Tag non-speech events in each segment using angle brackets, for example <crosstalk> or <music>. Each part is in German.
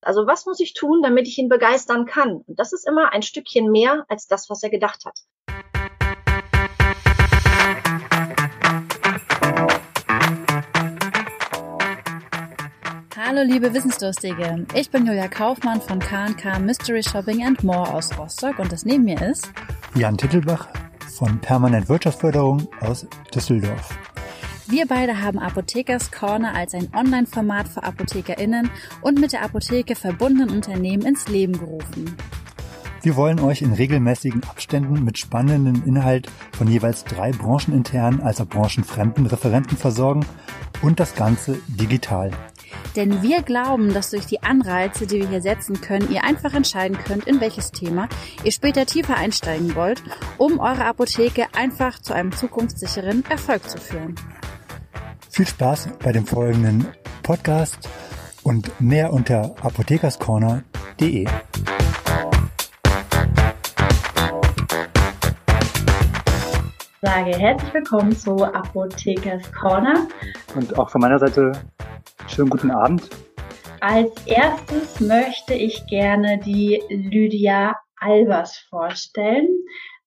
Also was muss ich tun, damit ich ihn begeistern kann? Und das ist immer ein Stückchen mehr als das, was er gedacht hat. Hallo liebe Wissensdurstige, ich bin Julia Kaufmann von K&K Mystery Shopping and More aus Rostock und das neben mir ist Jan Tittelbach von Permanent Wirtschaftsförderung aus Düsseldorf. Wir beide haben Apothekers Corner als ein Online-Format für ApothekerInnen und mit der Apotheke verbundenen Unternehmen ins Leben gerufen. Wir wollen euch in regelmäßigen Abständen mit spannenden Inhalt von jeweils drei brancheninternen als auch branchenfremden Referenten versorgen und das Ganze digital. Denn wir glauben, dass durch die Anreize, die wir hier setzen können, ihr einfach entscheiden könnt, in welches Thema ihr später tiefer einsteigen wollt, um eure Apotheke einfach zu einem zukunftssicheren Erfolg zu führen. Viel Spaß bei dem folgenden Podcast und mehr unter apothekerscorner.de. Sage herzlich willkommen zu Apothekers Corner. Und auch von meiner Seite schönen guten Abend. Als erstes möchte ich gerne die Lydia Albers vorstellen.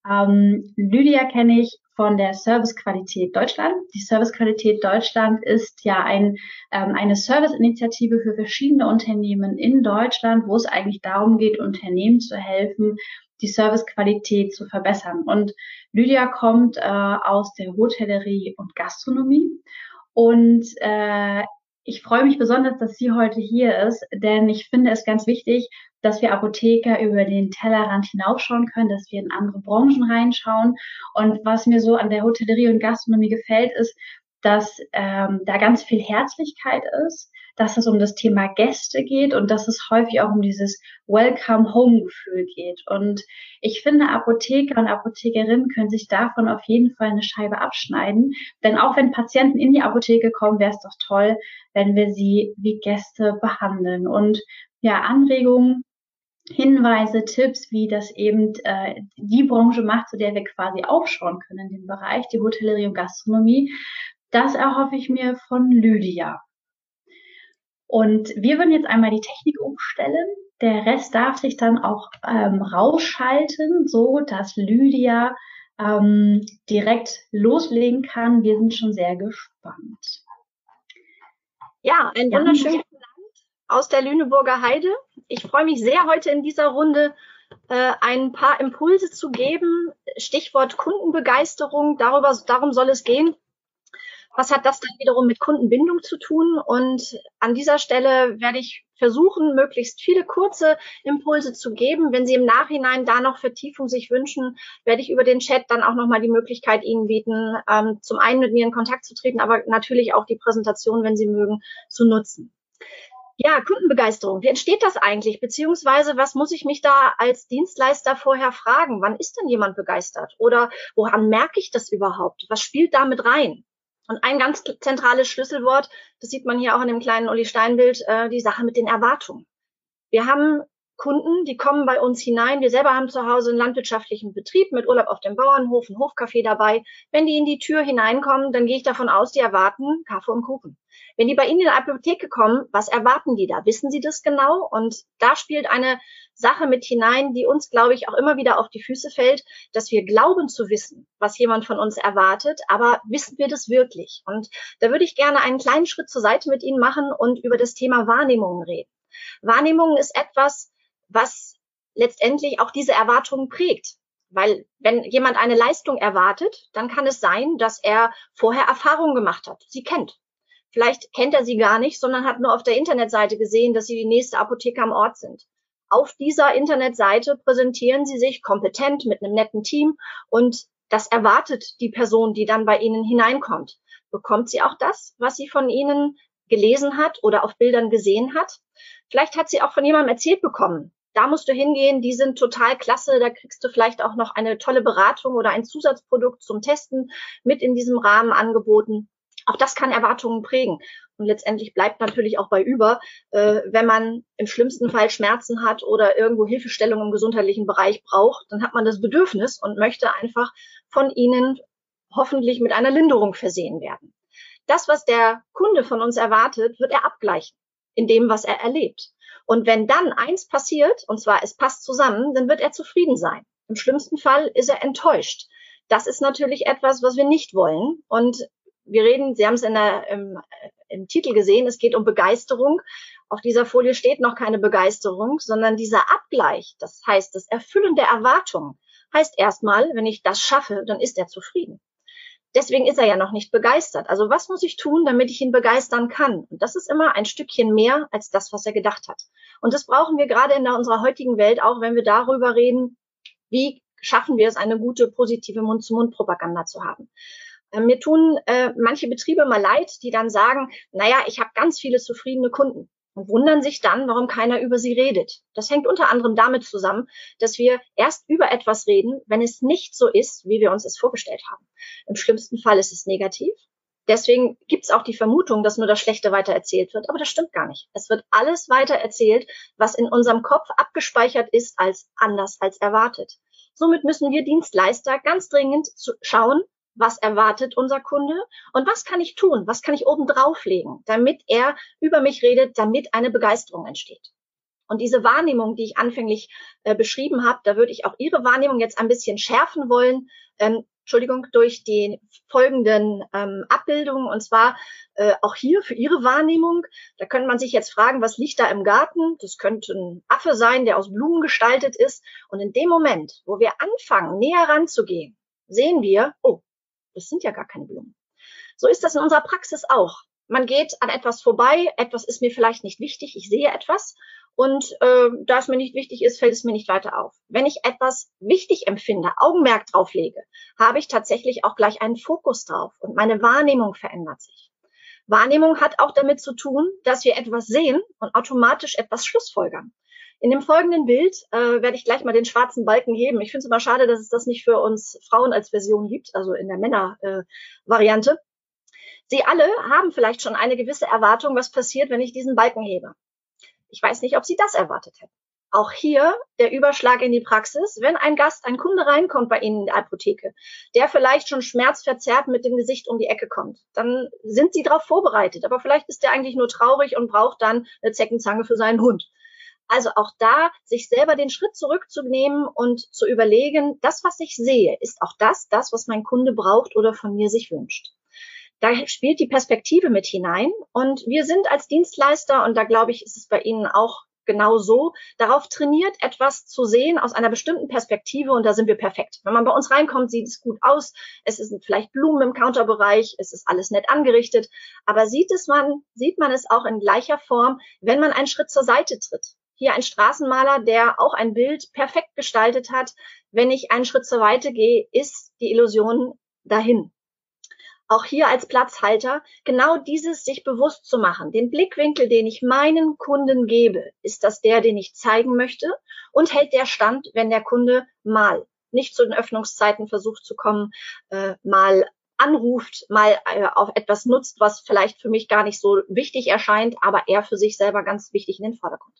Ähm, Lydia kenne ich von der Servicequalität Deutschland. Die Servicequalität Deutschland ist ja ein, ähm, eine Serviceinitiative für verschiedene Unternehmen in Deutschland, wo es eigentlich darum geht, Unternehmen zu helfen, die Servicequalität zu verbessern. Und Lydia kommt äh, aus der Hotellerie und Gastronomie und äh, ich freue mich besonders, dass sie heute hier ist, denn ich finde es ganz wichtig, dass wir Apotheker über den Tellerrand hinaufschauen können, dass wir in andere Branchen reinschauen. Und was mir so an der Hotellerie und Gastronomie gefällt, ist, dass ähm, da ganz viel Herzlichkeit ist, dass es um das Thema Gäste geht und dass es häufig auch um dieses Welcome Home Gefühl geht. Und ich finde, Apotheker und Apothekerinnen können sich davon auf jeden Fall eine Scheibe abschneiden. Denn auch wenn Patienten in die Apotheke kommen, wäre es doch toll, wenn wir sie wie Gäste behandeln. Und ja, Anregungen Hinweise, Tipps, wie das eben äh, die Branche macht, zu der wir quasi aufschauen können in dem Bereich, die Hotellerie und Gastronomie. Das erhoffe ich mir von Lydia. Und wir würden jetzt einmal die Technik umstellen. Der Rest darf sich dann auch ähm, rausschalten, so dass Lydia ähm, direkt loslegen kann. Wir sind schon sehr gespannt. Ja, ein wunderschönes Land aus der Lüneburger Heide. Ich freue mich sehr, heute in dieser Runde äh, ein paar Impulse zu geben. Stichwort Kundenbegeisterung. Darüber, darum soll es gehen. Was hat das dann wiederum mit Kundenbindung zu tun? Und an dieser Stelle werde ich versuchen, möglichst viele kurze Impulse zu geben. Wenn Sie im Nachhinein da noch Vertiefung sich wünschen, werde ich über den Chat dann auch nochmal die Möglichkeit Ihnen bieten, ähm, zum einen mit mir in Kontakt zu treten, aber natürlich auch die Präsentation, wenn Sie mögen, zu nutzen. Ja, Kundenbegeisterung. Wie entsteht das eigentlich? Beziehungsweise, was muss ich mich da als Dienstleister vorher fragen? Wann ist denn jemand begeistert? Oder woran merke ich das überhaupt? Was spielt da mit rein? Und ein ganz zentrales Schlüsselwort, das sieht man hier auch in dem kleinen Olli Steinbild, äh, die Sache mit den Erwartungen. Wir haben Kunden, die kommen bei uns hinein. Wir selber haben zu Hause einen landwirtschaftlichen Betrieb mit Urlaub auf dem Bauernhof, ein Hofcafé dabei. Wenn die in die Tür hineinkommen, dann gehe ich davon aus, die erwarten Kaffee und Kuchen. Wenn die bei Ihnen in die Apotheke kommen, was erwarten die da? Wissen Sie das genau? Und da spielt eine Sache mit hinein, die uns, glaube ich, auch immer wieder auf die Füße fällt, dass wir glauben zu wissen, was jemand von uns erwartet, aber wissen wir das wirklich? Und da würde ich gerne einen kleinen Schritt zur Seite mit Ihnen machen und über das Thema Wahrnehmungen reden. Wahrnehmung ist etwas, was letztendlich auch diese Erwartungen prägt. Weil wenn jemand eine Leistung erwartet, dann kann es sein, dass er vorher Erfahrungen gemacht hat, sie kennt. Vielleicht kennt er sie gar nicht, sondern hat nur auf der Internetseite gesehen, dass sie die nächste Apotheke am Ort sind. Auf dieser Internetseite präsentieren sie sich kompetent mit einem netten Team und das erwartet die Person, die dann bei Ihnen hineinkommt. Bekommt sie auch das, was sie von Ihnen gelesen hat oder auf Bildern gesehen hat? Vielleicht hat sie auch von jemandem erzählt bekommen, da musst du hingehen, die sind total klasse, da kriegst du vielleicht auch noch eine tolle Beratung oder ein Zusatzprodukt zum Testen mit in diesem Rahmen angeboten. Auch das kann Erwartungen prägen. Und letztendlich bleibt natürlich auch bei über, äh, wenn man im schlimmsten Fall Schmerzen hat oder irgendwo Hilfestellung im gesundheitlichen Bereich braucht, dann hat man das Bedürfnis und möchte einfach von ihnen hoffentlich mit einer Linderung versehen werden. Das, was der Kunde von uns erwartet, wird er abgleichen in dem, was er erlebt. Und wenn dann eins passiert, und zwar es passt zusammen, dann wird er zufrieden sein. Im schlimmsten Fall ist er enttäuscht. Das ist natürlich etwas, was wir nicht wollen. Und wir reden, Sie haben es in der, im, im Titel gesehen, es geht um Begeisterung. Auf dieser Folie steht noch keine Begeisterung, sondern dieser Abgleich, das heißt das Erfüllen der Erwartungen, heißt erstmal, wenn ich das schaffe, dann ist er zufrieden. Deswegen ist er ja noch nicht begeistert. Also was muss ich tun, damit ich ihn begeistern kann? Und das ist immer ein Stückchen mehr als das, was er gedacht hat. Und das brauchen wir gerade in unserer heutigen Welt auch, wenn wir darüber reden, wie schaffen wir es, eine gute, positive Mund-zu-Mund-Propaganda zu haben. Ähm, mir tun äh, manche Betriebe mal leid, die dann sagen, naja, ich habe ganz viele zufriedene Kunden und wundern sich dann, warum keiner über sie redet. Das hängt unter anderem damit zusammen, dass wir erst über etwas reden, wenn es nicht so ist, wie wir uns es vorgestellt haben. Im schlimmsten Fall ist es negativ. Deswegen gibt es auch die Vermutung, dass nur das Schlechte weitererzählt wird, aber das stimmt gar nicht. Es wird alles weitererzählt, was in unserem Kopf abgespeichert ist als anders als erwartet. Somit müssen wir Dienstleister ganz dringend schauen, was erwartet unser Kunde und was kann ich tun, was kann ich oben drauflegen, damit er über mich redet, damit eine Begeisterung entsteht. Und diese Wahrnehmung, die ich anfänglich äh, beschrieben habe, da würde ich auch Ihre Wahrnehmung jetzt ein bisschen schärfen wollen. Ähm, Entschuldigung, durch die folgenden ähm, Abbildungen. Und zwar äh, auch hier für Ihre Wahrnehmung. Da könnte man sich jetzt fragen, was liegt da im Garten? Das könnte ein Affe sein, der aus Blumen gestaltet ist. Und in dem Moment, wo wir anfangen, näher ranzugehen, sehen wir, oh, das sind ja gar keine Blumen. So ist das in unserer Praxis auch. Man geht an etwas vorbei, etwas ist mir vielleicht nicht wichtig, ich sehe etwas und äh, da es mir nicht wichtig ist, fällt es mir nicht weiter auf. Wenn ich etwas wichtig empfinde, Augenmerk drauf lege, habe ich tatsächlich auch gleich einen Fokus drauf und meine Wahrnehmung verändert sich. Wahrnehmung hat auch damit zu tun, dass wir etwas sehen und automatisch etwas schlussfolgern. In dem folgenden Bild äh, werde ich gleich mal den schwarzen Balken heben. Ich finde es immer schade, dass es das nicht für uns Frauen als Version gibt, also in der Männer-Variante. Äh, Sie alle haben vielleicht schon eine gewisse Erwartung, was passiert, wenn ich diesen Balken hebe. Ich weiß nicht, ob Sie das erwartet hätten. Auch hier der Überschlag in die Praxis. Wenn ein Gast, ein Kunde reinkommt bei Ihnen in der Apotheke, der vielleicht schon schmerzverzerrt mit dem Gesicht um die Ecke kommt, dann sind Sie darauf vorbereitet. Aber vielleicht ist der eigentlich nur traurig und braucht dann eine Zeckenzange für seinen Hund. Also auch da, sich selber den Schritt zurückzunehmen und zu überlegen, das, was ich sehe, ist auch das, das, was mein Kunde braucht oder von mir sich wünscht. Da spielt die Perspektive mit hinein. Und wir sind als Dienstleister, und da glaube ich, ist es bei Ihnen auch genau so, darauf trainiert, etwas zu sehen aus einer bestimmten Perspektive und da sind wir perfekt. Wenn man bei uns reinkommt, sieht es gut aus, es sind vielleicht Blumen im Counterbereich, es ist alles nett angerichtet, aber sieht es man, sieht man es auch in gleicher Form, wenn man einen Schritt zur Seite tritt. Hier ein Straßenmaler, der auch ein Bild perfekt gestaltet hat. Wenn ich einen Schritt zur Seite gehe, ist die Illusion dahin. Auch hier als Platzhalter genau dieses sich bewusst zu machen. Den Blickwinkel, den ich meinen Kunden gebe, ist das der, den ich zeigen möchte und hält der Stand, wenn der Kunde mal nicht zu den Öffnungszeiten versucht zu kommen, äh, mal anruft, mal äh, auf etwas nutzt, was vielleicht für mich gar nicht so wichtig erscheint, aber er für sich selber ganz wichtig in den Vordergrund.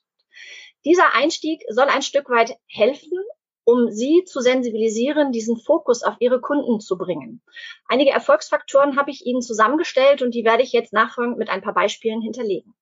Dieser Einstieg soll ein Stück weit helfen, um sie zu sensibilisieren, diesen Fokus auf ihre Kunden zu bringen. Einige Erfolgsfaktoren habe ich Ihnen zusammengestellt und die werde ich jetzt nachfolgend mit ein paar Beispielen hinterlegen.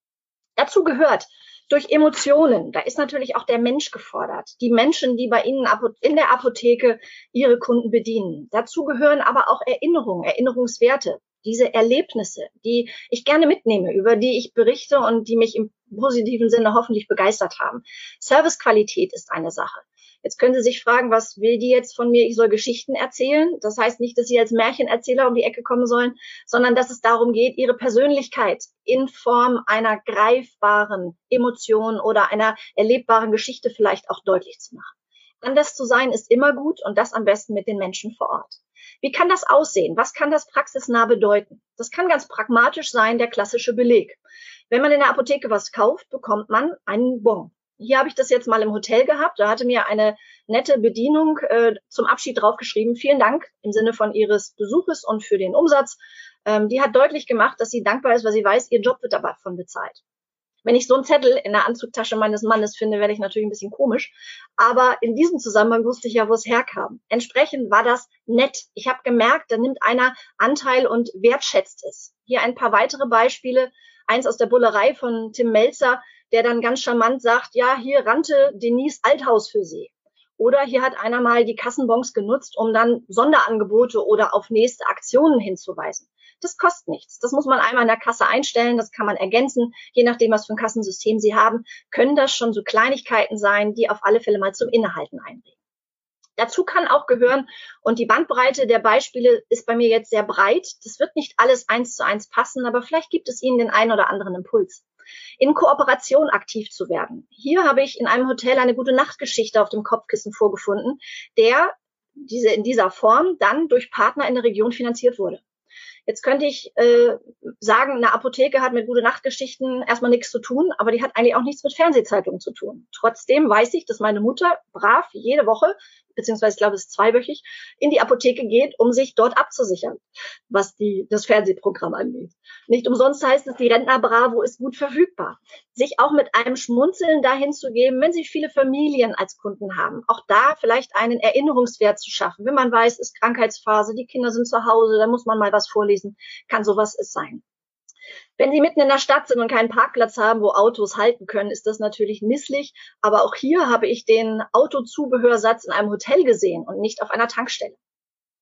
Dazu gehört durch Emotionen. Da ist natürlich auch der Mensch gefordert. Die Menschen, die bei Ihnen in der Apotheke ihre Kunden bedienen. Dazu gehören aber auch Erinnerungen, Erinnerungswerte diese Erlebnisse, die ich gerne mitnehme, über die ich berichte und die mich im positiven Sinne hoffentlich begeistert haben. Servicequalität ist eine Sache. Jetzt können Sie sich fragen, was will die jetzt von mir? Ich soll Geschichten erzählen. Das heißt nicht, dass Sie als Märchenerzähler um die Ecke kommen sollen, sondern dass es darum geht, Ihre Persönlichkeit in Form einer greifbaren Emotion oder einer erlebbaren Geschichte vielleicht auch deutlich zu machen. Anders zu sein ist immer gut und das am besten mit den Menschen vor Ort. Wie kann das aussehen? Was kann das praxisnah bedeuten? Das kann ganz pragmatisch sein, der klassische Beleg. Wenn man in der Apotheke was kauft, bekommt man einen Bon. Hier habe ich das jetzt mal im Hotel gehabt. Da hatte mir eine nette Bedienung äh, zum Abschied draufgeschrieben. Vielen Dank im Sinne von Ihres Besuches und für den Umsatz. Ähm, die hat deutlich gemacht, dass sie dankbar ist, weil sie weiß, ihr Job wird davon bezahlt. Wenn ich so einen Zettel in der Anzugtasche meines Mannes finde, werde ich natürlich ein bisschen komisch. Aber in diesem Zusammenhang wusste ich ja, wo es herkam. Entsprechend war das nett. Ich habe gemerkt, da nimmt einer Anteil und wertschätzt es. Hier ein paar weitere Beispiele. Eins aus der Bullerei von Tim Melzer. der dann ganz charmant sagt, ja, hier rannte Denise Althaus für Sie. Oder hier hat einer mal die Kassenbons genutzt, um dann Sonderangebote oder auf nächste Aktionen hinzuweisen. Das kostet nichts. Das muss man einmal in der Kasse einstellen, das kann man ergänzen. Je nachdem, was für ein Kassensystem Sie haben, können das schon so Kleinigkeiten sein, die auf alle Fälle mal zum Innehalten einbringen. Dazu kann auch gehören, und die Bandbreite der Beispiele ist bei mir jetzt sehr breit. Das wird nicht alles eins zu eins passen, aber vielleicht gibt es Ihnen den einen oder anderen Impuls. In Kooperation aktiv zu werden. Hier habe ich in einem Hotel eine gute Nachtgeschichte auf dem Kopfkissen vorgefunden, der diese in dieser Form dann durch Partner in der Region finanziert wurde. Jetzt könnte ich äh, sagen, eine Apotheke hat mit gute Nachtgeschichten erstmal nichts zu tun, aber die hat eigentlich auch nichts mit Fernsehzeitungen zu tun. Trotzdem weiß ich, dass meine Mutter brav jede Woche beziehungsweise ich glaube, es ist zweiwöchig, in die Apotheke geht, um sich dort abzusichern, was die, das Fernsehprogramm angeht. Nicht umsonst heißt es, die Rentner Bravo ist gut verfügbar. Sich auch mit einem Schmunzeln dahin zu geben, wenn Sie viele Familien als Kunden haben, auch da vielleicht einen Erinnerungswert zu schaffen. Wenn man weiß, ist Krankheitsphase, die Kinder sind zu Hause, da muss man mal was vorlesen, kann sowas es sein. Wenn Sie mitten in der Stadt sind und keinen Parkplatz haben, wo Autos halten können, ist das natürlich misslich. Aber auch hier habe ich den Autozubehörsatz in einem Hotel gesehen und nicht auf einer Tankstelle.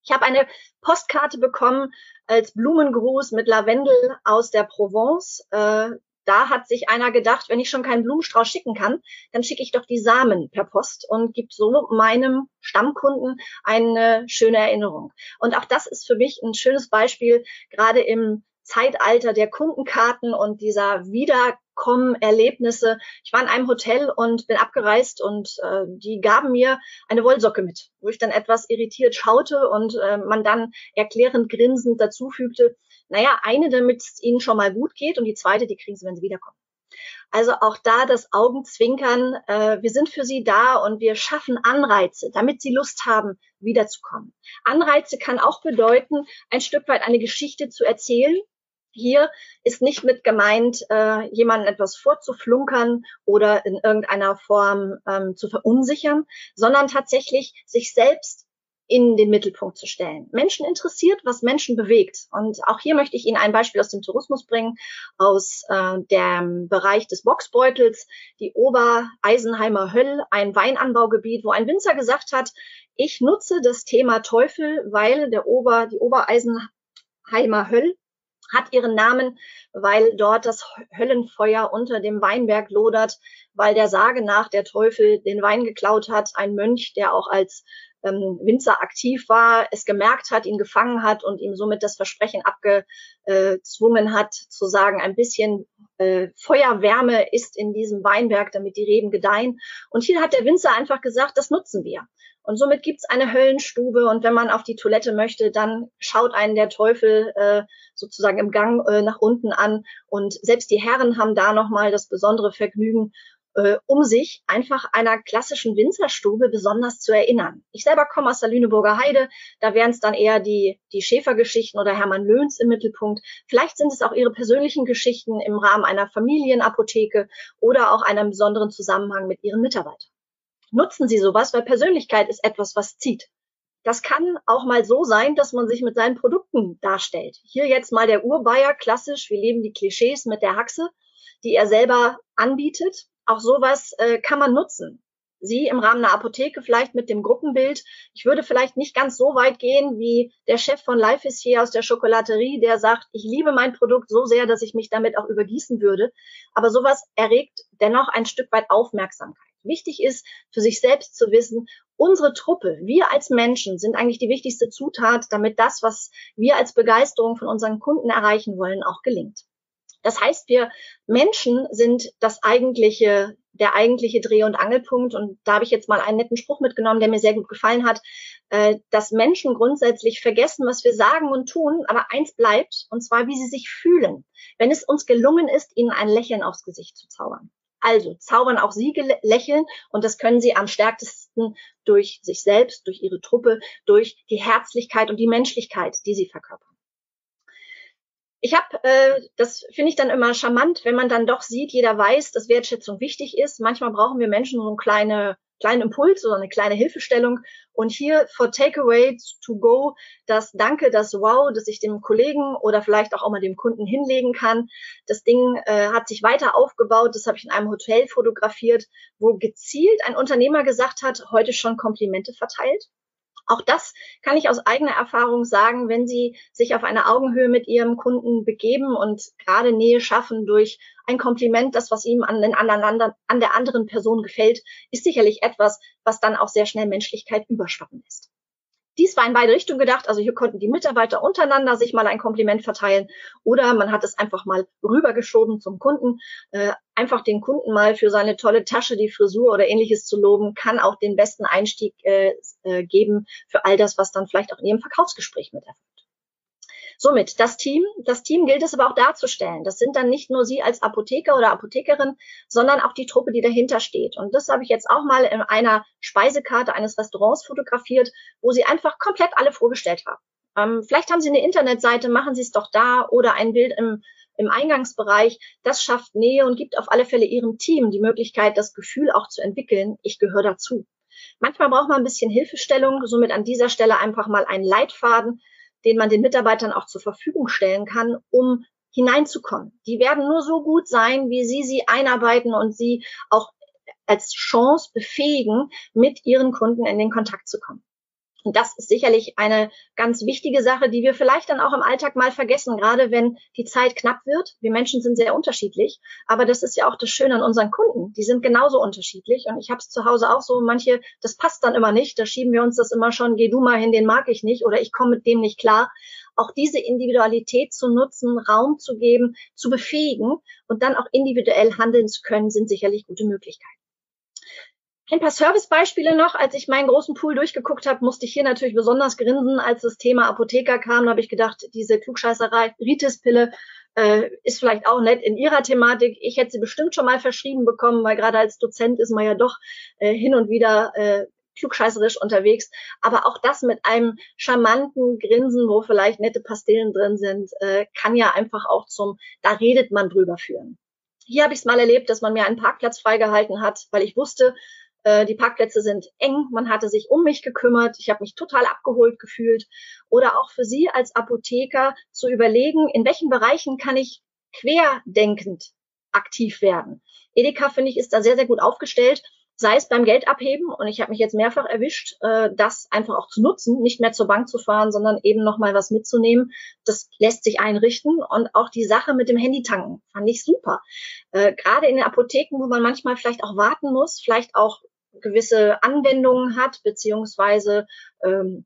Ich habe eine Postkarte bekommen als Blumengruß mit Lavendel aus der Provence. Äh, da hat sich einer gedacht, wenn ich schon keinen Blumenstrauß schicken kann, dann schicke ich doch die Samen per Post und gibt so meinem Stammkunden eine schöne Erinnerung. Und auch das ist für mich ein schönes Beispiel, gerade im Zeitalter der Kundenkarten und dieser Wiederkommen-Erlebnisse. Ich war in einem Hotel und bin abgereist und äh, die gaben mir eine Wollsocke mit, wo ich dann etwas irritiert schaute und äh, man dann erklärend grinsend dazufügte, naja, eine, damit es ihnen schon mal gut geht und die zweite, die kriegen sie, wenn sie wiederkommen. Also auch da das Augenzwinkern, äh, wir sind für sie da und wir schaffen Anreize, damit sie Lust haben, wiederzukommen. Anreize kann auch bedeuten, ein Stück weit eine Geschichte zu erzählen, hier ist nicht mit gemeint, äh, jemanden etwas vorzuflunkern oder in irgendeiner Form ähm, zu verunsichern, sondern tatsächlich sich selbst in den Mittelpunkt zu stellen. Menschen interessiert, was Menschen bewegt. Und auch hier möchte ich Ihnen ein Beispiel aus dem Tourismus bringen, aus äh, dem Bereich des Boxbeutels, die Obereisenheimer Höll, ein Weinanbaugebiet, wo ein Winzer gesagt hat, ich nutze das Thema Teufel, weil der Ober, die Obereisenheimer Höll hat ihren Namen, weil dort das Höllenfeuer unter dem Weinberg lodert, weil der Sage nach der Teufel den Wein geklaut hat, ein Mönch, der auch als ähm, Winzer aktiv war, es gemerkt hat, ihn gefangen hat und ihm somit das Versprechen abgezwungen hat, zu sagen, ein bisschen äh, Feuerwärme ist in diesem Weinberg, damit die Reben gedeihen. Und hier hat der Winzer einfach gesagt, das nutzen wir. Und somit gibt's eine Höllenstube und wenn man auf die Toilette möchte, dann schaut einen der Teufel äh, sozusagen im Gang äh, nach unten an. Und selbst die Herren haben da nochmal das besondere Vergnügen, äh, um sich einfach einer klassischen Winzerstube besonders zu erinnern. Ich selber komme aus der Lüneburger Heide, da wären es dann eher die, die Schäfergeschichten oder Hermann Löhns im Mittelpunkt. Vielleicht sind es auch ihre persönlichen Geschichten im Rahmen einer Familienapotheke oder auch einem besonderen Zusammenhang mit ihren Mitarbeitern nutzen Sie sowas, weil Persönlichkeit ist etwas, was zieht. Das kann auch mal so sein, dass man sich mit seinen Produkten darstellt. Hier jetzt mal der Urbayer, klassisch, wir leben die Klischees mit der Haxe, die er selber anbietet. Auch sowas äh, kann man nutzen. Sie im Rahmen einer Apotheke vielleicht mit dem Gruppenbild. Ich würde vielleicht nicht ganz so weit gehen wie der Chef von Life is hier aus der Schokolaterie, der sagt, ich liebe mein Produkt so sehr, dass ich mich damit auch übergießen würde. Aber sowas erregt dennoch ein Stück weit Aufmerksamkeit. Wichtig ist, für sich selbst zu wissen, unsere Truppe, wir als Menschen sind eigentlich die wichtigste Zutat, damit das, was wir als Begeisterung von unseren Kunden erreichen wollen, auch gelingt. Das heißt, wir Menschen sind das eigentliche, der eigentliche Dreh- und Angelpunkt. Und da habe ich jetzt mal einen netten Spruch mitgenommen, der mir sehr gut gefallen hat, äh, dass Menschen grundsätzlich vergessen, was wir sagen und tun, aber eins bleibt, und zwar, wie sie sich fühlen, wenn es uns gelungen ist, ihnen ein Lächeln aufs Gesicht zu zaubern. Also zaubern auch Sie lächeln und das können Sie am stärksten durch sich selbst, durch Ihre Truppe, durch die Herzlichkeit und die Menschlichkeit, die Sie verkörpern. Ich habe, äh, das finde ich dann immer charmant, wenn man dann doch sieht, jeder weiß, dass Wertschätzung wichtig ist. Manchmal brauchen wir Menschen so eine kleine kleinen Impuls oder eine kleine Hilfestellung. Und hier for Takeaway to go das Danke, das Wow, das ich dem Kollegen oder vielleicht auch, auch mal dem Kunden hinlegen kann. Das Ding äh, hat sich weiter aufgebaut. Das habe ich in einem Hotel fotografiert, wo gezielt ein Unternehmer gesagt hat, heute schon Komplimente verteilt. Auch das kann ich aus eigener Erfahrung sagen, wenn Sie sich auf eine Augenhöhe mit Ihrem Kunden begeben und gerade Nähe schaffen durch ein Kompliment, das, was ihm an, den anderen, an der anderen Person gefällt, ist sicherlich etwas, was dann auch sehr schnell Menschlichkeit überschwappen lässt. Dies war in beide Richtungen gedacht. Also hier konnten die Mitarbeiter untereinander sich mal ein Kompliment verteilen oder man hat es einfach mal rübergeschoben zum Kunden. Äh, einfach den Kunden mal für seine tolle Tasche, die Frisur oder ähnliches zu loben, kann auch den besten Einstieg äh, äh, geben für all das, was dann vielleicht auch in Ihrem Verkaufsgespräch mit erfolgt. Somit das Team. Das Team gilt es aber auch darzustellen. Das sind dann nicht nur Sie als Apotheker oder Apothekerin, sondern auch die Truppe, die dahinter steht. Und das habe ich jetzt auch mal in einer Speisekarte eines Restaurants fotografiert, wo Sie einfach komplett alle vorgestellt haben. Ähm, vielleicht haben Sie eine Internetseite, machen Sie es doch da oder ein Bild im, im Eingangsbereich. Das schafft Nähe und gibt auf alle Fälle Ihrem Team die Möglichkeit, das Gefühl auch zu entwickeln, ich gehöre dazu. Manchmal braucht man ein bisschen Hilfestellung, somit an dieser Stelle einfach mal einen Leitfaden, den man den Mitarbeitern auch zur Verfügung stellen kann, um hineinzukommen. Die werden nur so gut sein, wie Sie sie einarbeiten und sie auch als Chance befähigen, mit ihren Kunden in den Kontakt zu kommen. Und das ist sicherlich eine ganz wichtige Sache, die wir vielleicht dann auch im Alltag mal vergessen, gerade wenn die Zeit knapp wird. Wir Menschen sind sehr unterschiedlich, aber das ist ja auch das Schöne an unseren Kunden. Die sind genauso unterschiedlich und ich habe es zu Hause auch so, manche, das passt dann immer nicht, da schieben wir uns das immer schon, geh du mal hin, den mag ich nicht oder ich komme mit dem nicht klar. Auch diese Individualität zu nutzen, Raum zu geben, zu befähigen und dann auch individuell handeln zu können, sind sicherlich gute Möglichkeiten. Ein paar Servicebeispiele noch. Als ich meinen großen Pool durchgeguckt habe, musste ich hier natürlich besonders grinsen. Als das Thema Apotheker kam, habe ich gedacht, diese Klugscheißerei, Ritis-Pille, äh, ist vielleicht auch nett in ihrer Thematik. Ich hätte sie bestimmt schon mal verschrieben bekommen, weil gerade als Dozent ist man ja doch äh, hin und wieder äh, klugscheißerisch unterwegs. Aber auch das mit einem charmanten Grinsen, wo vielleicht nette Pastillen drin sind, äh, kann ja einfach auch zum, da redet man drüber führen. Hier habe ich es mal erlebt, dass man mir einen Parkplatz freigehalten hat, weil ich wusste, äh, die Parkplätze sind eng, man hatte sich um mich gekümmert, ich habe mich total abgeholt gefühlt. Oder auch für Sie als Apotheker zu überlegen, in welchen Bereichen kann ich querdenkend aktiv werden. Edeka, finde ich, ist da sehr, sehr gut aufgestellt sei es beim Geld abheben und ich habe mich jetzt mehrfach erwischt, äh, das einfach auch zu nutzen, nicht mehr zur Bank zu fahren, sondern eben nochmal was mitzunehmen. Das lässt sich einrichten und auch die Sache mit dem Handy tanken fand ich super. Äh, Gerade in den Apotheken, wo man manchmal vielleicht auch warten muss, vielleicht auch gewisse Anwendungen hat, beziehungsweise ähm,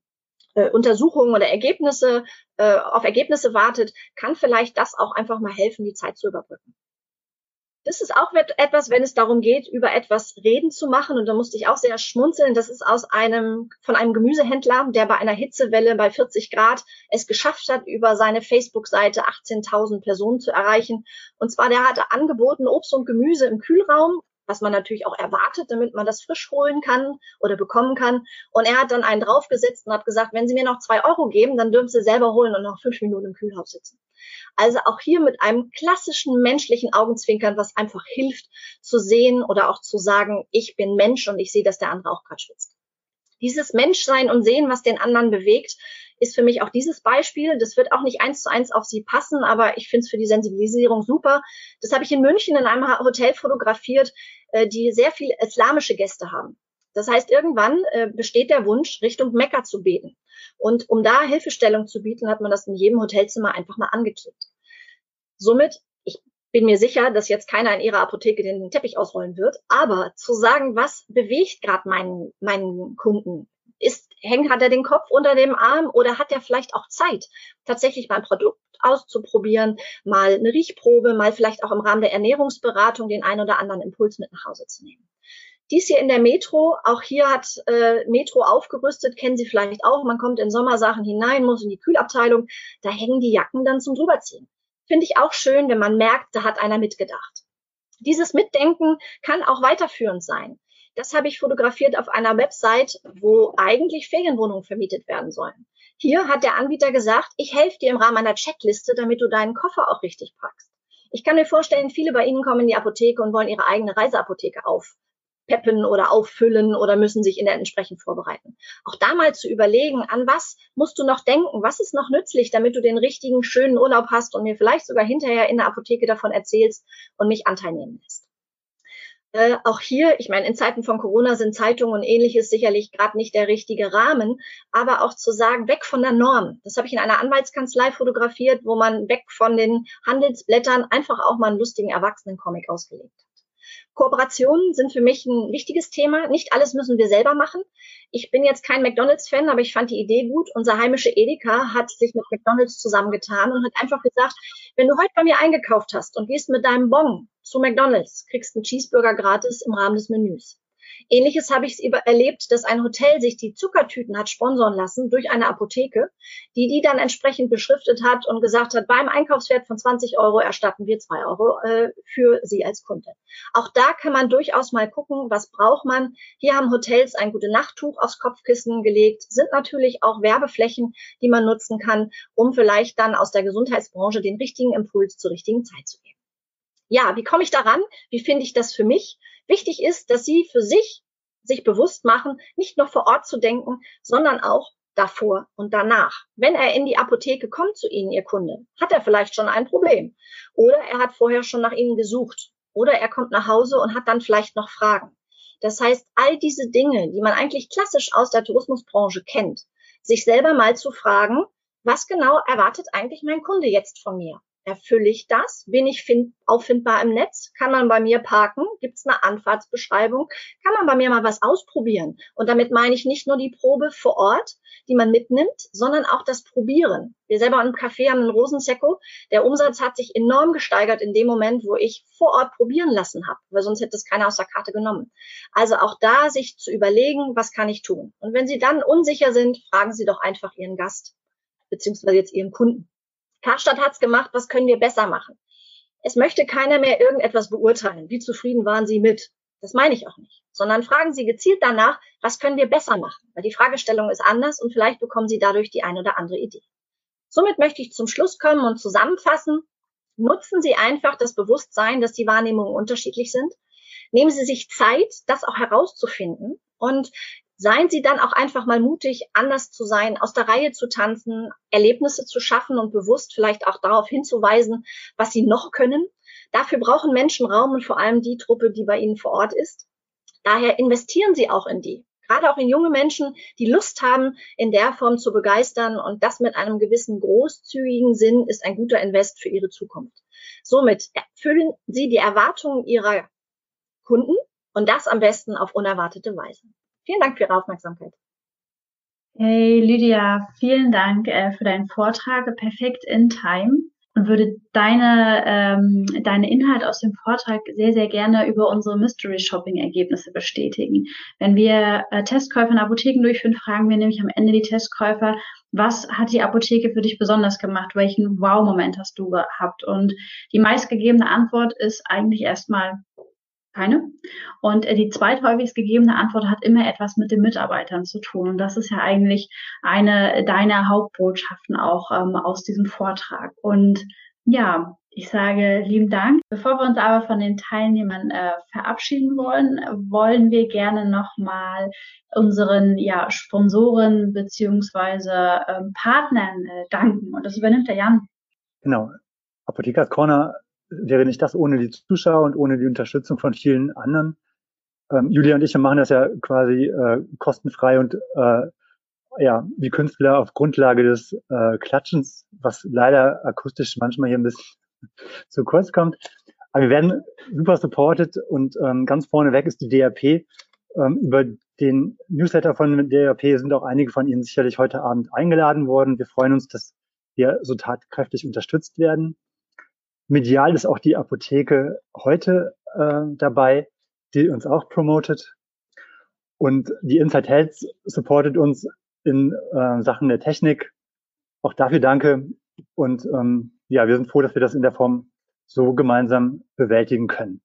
äh, Untersuchungen oder Ergebnisse äh, auf Ergebnisse wartet, kann vielleicht das auch einfach mal helfen, die Zeit zu überbrücken. Das ist auch etwas, wenn es darum geht, über etwas reden zu machen. Und da musste ich auch sehr schmunzeln. Das ist aus einem, von einem Gemüsehändler, der bei einer Hitzewelle bei 40 Grad es geschafft hat, über seine Facebook-Seite 18.000 Personen zu erreichen. Und zwar, der hatte angeboten Obst und Gemüse im Kühlraum was man natürlich auch erwartet, damit man das frisch holen kann oder bekommen kann. Und er hat dann einen draufgesetzt und hat gesagt, wenn Sie mir noch zwei Euro geben, dann dürfen Sie selber holen und noch fünf Minuten im Kühlhaus sitzen. Also auch hier mit einem klassischen menschlichen Augenzwinkern, was einfach hilft zu sehen oder auch zu sagen, ich bin Mensch und ich sehe, dass der andere auch gerade schwitzt. Dieses Menschsein und sehen, was den anderen bewegt, ist für mich auch dieses Beispiel. Das wird auch nicht eins zu eins auf Sie passen, aber ich finde es für die Sensibilisierung super. Das habe ich in München in einem Hotel fotografiert, äh, die sehr viel islamische Gäste haben. Das heißt, irgendwann äh, besteht der Wunsch, Richtung Mekka zu beten. Und um da Hilfestellung zu bieten, hat man das in jedem Hotelzimmer einfach mal angeklebt. Somit, ich bin mir sicher, dass jetzt keiner in ihrer Apotheke den Teppich ausrollen wird, aber zu sagen, was bewegt gerade meinen, meinen Kunden? Ist, hängt, hat er den Kopf unter dem Arm oder hat er vielleicht auch Zeit, tatsächlich mal ein Produkt auszuprobieren, mal eine Riechprobe, mal vielleicht auch im Rahmen der Ernährungsberatung den einen oder anderen Impuls mit nach Hause zu nehmen. Dies hier in der Metro, auch hier hat äh, Metro aufgerüstet, kennen Sie vielleicht auch. Man kommt in Sommersachen hinein, muss in die Kühlabteilung, da hängen die Jacken dann zum drüberziehen. Finde ich auch schön, wenn man merkt, da hat einer mitgedacht. Dieses Mitdenken kann auch weiterführend sein. Das habe ich fotografiert auf einer Website, wo eigentlich Ferienwohnungen vermietet werden sollen. Hier hat der Anbieter gesagt, ich helfe dir im Rahmen einer Checkliste, damit du deinen Koffer auch richtig packst. Ich kann mir vorstellen, viele bei Ihnen kommen in die Apotheke und wollen ihre eigene Reiseapotheke auf, peppen oder auffüllen oder müssen sich in der entsprechend vorbereiten. Auch da mal zu überlegen, an was musst du noch denken, was ist noch nützlich, damit du den richtigen, schönen Urlaub hast und mir vielleicht sogar hinterher in der Apotheke davon erzählst und mich Anteil nehmen lässt. Äh, auch hier, ich meine, in Zeiten von Corona sind Zeitungen und ähnliches sicherlich gerade nicht der richtige Rahmen, aber auch zu sagen, weg von der Norm. Das habe ich in einer Anwaltskanzlei fotografiert, wo man weg von den Handelsblättern einfach auch mal einen lustigen Erwachsenen-Comic ausgelegt hat. Kooperationen sind für mich ein wichtiges Thema. Nicht alles müssen wir selber machen. Ich bin jetzt kein McDonalds-Fan, aber ich fand die Idee gut. Unser heimische Edeka hat sich mit McDonalds zusammengetan und hat einfach gesagt, wenn du heute bei mir eingekauft hast und gehst mit deinem Bon zu McDonalds, kriegst einen Cheeseburger gratis im Rahmen des Menüs. Ähnliches habe ich erlebt, dass ein Hotel sich die Zuckertüten hat sponsoren lassen durch eine Apotheke, die die dann entsprechend beschriftet hat und gesagt hat, beim Einkaufswert von 20 Euro erstatten wir 2 Euro äh, für Sie als Kunde. Auch da kann man durchaus mal gucken, was braucht man. Hier haben Hotels ein gute Nachttuch aufs Kopfkissen gelegt, sind natürlich auch Werbeflächen, die man nutzen kann, um vielleicht dann aus der Gesundheitsbranche den richtigen Impuls zur richtigen Zeit zu geben. Ja, wie komme ich daran? Wie finde ich das für mich? Wichtig ist, dass Sie für sich sich bewusst machen, nicht nur vor Ort zu denken, sondern auch davor und danach. Wenn er in die Apotheke kommt zu Ihnen, Ihr Kunde, hat er vielleicht schon ein Problem. Oder er hat vorher schon nach Ihnen gesucht. Oder er kommt nach Hause und hat dann vielleicht noch Fragen. Das heißt, all diese Dinge, die man eigentlich klassisch aus der Tourismusbranche kennt, sich selber mal zu fragen, was genau erwartet eigentlich mein Kunde jetzt von mir? Erfülle ich das? Bin ich find, auffindbar im Netz? Kann man bei mir parken? Gibt es eine Anfahrtsbeschreibung? Kann man bei mir mal was ausprobieren? Und damit meine ich nicht nur die Probe vor Ort, die man mitnimmt, sondern auch das Probieren. Wir selber im Café haben einen Rosensekko. Der Umsatz hat sich enorm gesteigert in dem Moment, wo ich vor Ort probieren lassen habe, weil sonst hätte es keiner aus der Karte genommen. Also auch da sich zu überlegen, was kann ich tun? Und wenn Sie dann unsicher sind, fragen Sie doch einfach Ihren Gast beziehungsweise jetzt Ihren Kunden. Karstadt hat's gemacht, was können wir besser machen? Es möchte keiner mehr irgendetwas beurteilen. Wie zufrieden waren Sie mit? Das meine ich auch nicht. Sondern fragen Sie gezielt danach, was können wir besser machen? Weil die Fragestellung ist anders und vielleicht bekommen Sie dadurch die eine oder andere Idee. Somit möchte ich zum Schluss kommen und zusammenfassen. Nutzen Sie einfach das Bewusstsein, dass die Wahrnehmungen unterschiedlich sind. Nehmen Sie sich Zeit, das auch herauszufinden und seien Sie dann auch einfach mal mutig, anders zu sein, aus der Reihe zu tanzen, Erlebnisse zu schaffen und bewusst vielleicht auch darauf hinzuweisen, was Sie noch können. Dafür brauchen Menschen Raum und vor allem die Truppe, die bei Ihnen vor Ort ist. Daher investieren Sie auch in die. Gerade auch in junge Menschen, die Lust haben, in der Form zu begeistern. Und das mit einem gewissen großzügigen Sinn ist ein guter Invest für Ihre Zukunft. Somit erfüllen Sie die Erwartungen Ihrer Kunden und das am besten auf unerwartete Weise. Vielen Dank für Ihre Aufmerksamkeit. Hey Lydia, vielen Dank äh, für deinen Vortrag. Perfekt in Time und würde deine, ähm, deine Inhalt aus dem Vortrag sehr, sehr gerne über unsere Mystery Shopping Ergebnisse bestätigen. Wenn wir äh, Testkäufe in Apotheken durchführen, fragen wir nämlich am Ende die Testkäufer, was hat die Apotheke für dich besonders gemacht? Welchen Wow-Moment hast du gehabt? Und die meistgegebene Antwort ist eigentlich erstmal keine. Und äh, die zweithäufigst gegebene Antwort hat immer etwas mit den Mitarbeitern zu tun. Und das ist ja eigentlich eine deiner Hauptbotschaften auch ähm, aus diesem Vortrag. Und ja, ich sage lieben Dank. Bevor wir uns aber von den Teilnehmern äh, verabschieden wollen, wollen wir gerne nochmal unseren ja, Sponsoren beziehungsweise ähm, Partnern äh, danken. Und das übernimmt der Jan. Genau. Apothekers Corner wäre nicht das ohne die Zuschauer und ohne die Unterstützung von vielen anderen. Ähm, Julia und ich machen das ja quasi äh, kostenfrei und äh, ja, wie Künstler auf Grundlage des äh, Klatschens, was leider akustisch manchmal hier ein bisschen <laughs> zu kurz kommt. Aber wir werden super supported und ähm, ganz vorne weg ist die DRP. Ähm, über den Newsletter von DRP sind auch einige von Ihnen sicherlich heute Abend eingeladen worden. Wir freuen uns, dass wir so tatkräftig unterstützt werden. Medial ist auch die Apotheke heute äh, dabei, die uns auch promotet. Und die Inside Health supportet uns in äh, Sachen der Technik. Auch dafür danke. Und ähm, ja, wir sind froh, dass wir das in der Form so gemeinsam bewältigen können.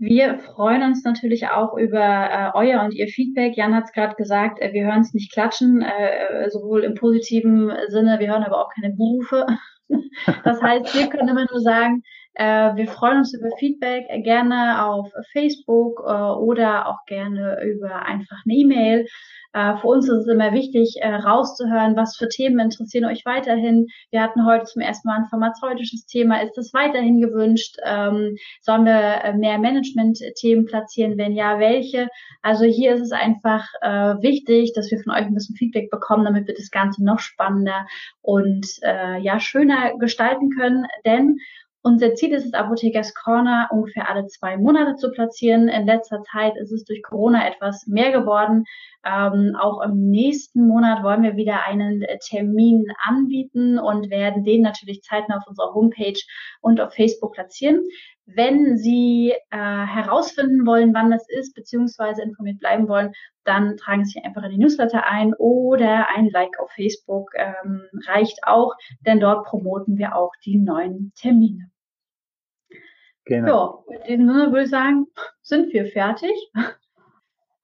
Wir freuen uns natürlich auch über äh, euer und ihr Feedback. Jan hat es gerade gesagt, äh, wir hören es nicht klatschen, äh, sowohl im positiven Sinne, wir hören aber auch keine Berufe. Das heißt, wir können immer nur sagen, Äh, wir freuen uns über Feedback äh, gerne auf Facebook äh, oder auch gerne über einfach eine E-Mail. Äh, für uns ist es immer wichtig, rauszuhören, was für Themen interessieren euch weiterhin. Wir hatten heute zum ersten Mal ein pharmazeutisches Thema. Ist das weiterhin gewünscht? Ähm, sollen wir mehr Management-Themen platzieren? Wenn ja, welche? Also hier ist es einfach wichtig, dass wir von euch ein bisschen Feedback bekommen, damit wir das Ganze noch spannender und ja schöner gestalten können. Denn unser Ziel ist es, Apothekers Corner ungefähr alle zwei Monate zu platzieren. In letzter Zeit ist es durch Corona etwas mehr geworden. Ähm, auch im nächsten Monat wollen wir wieder einen äh, Termin anbieten und werden den natürlich zeitnah auf unserer Homepage und auf Facebook platzieren. Wenn Sie äh, herausfinden wollen, wann das ist, beziehungsweise informiert bleiben wollen, dann tragen Sie sich einfach in die Newsletter ein oder ein Like auf Facebook ähm, reicht auch, denn dort promoten wir auch die neuen Termine. Genau. So, in diesem Sinne würde ich sagen, sind wir fertig.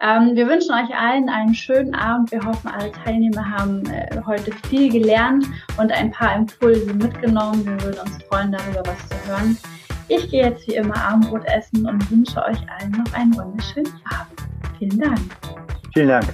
Ähm, wir wünschen euch allen einen schönen Abend. Wir hoffen, alle Teilnehmer haben äh, heute viel gelernt und ein paar Impulse mitgenommen. Wir würden uns freuen, darüber was zu hören. Ich gehe jetzt wie immer Abendbrot essen und wünsche euch allen noch einen wunderschönen Abend. Vielen Dank. Vielen Dank.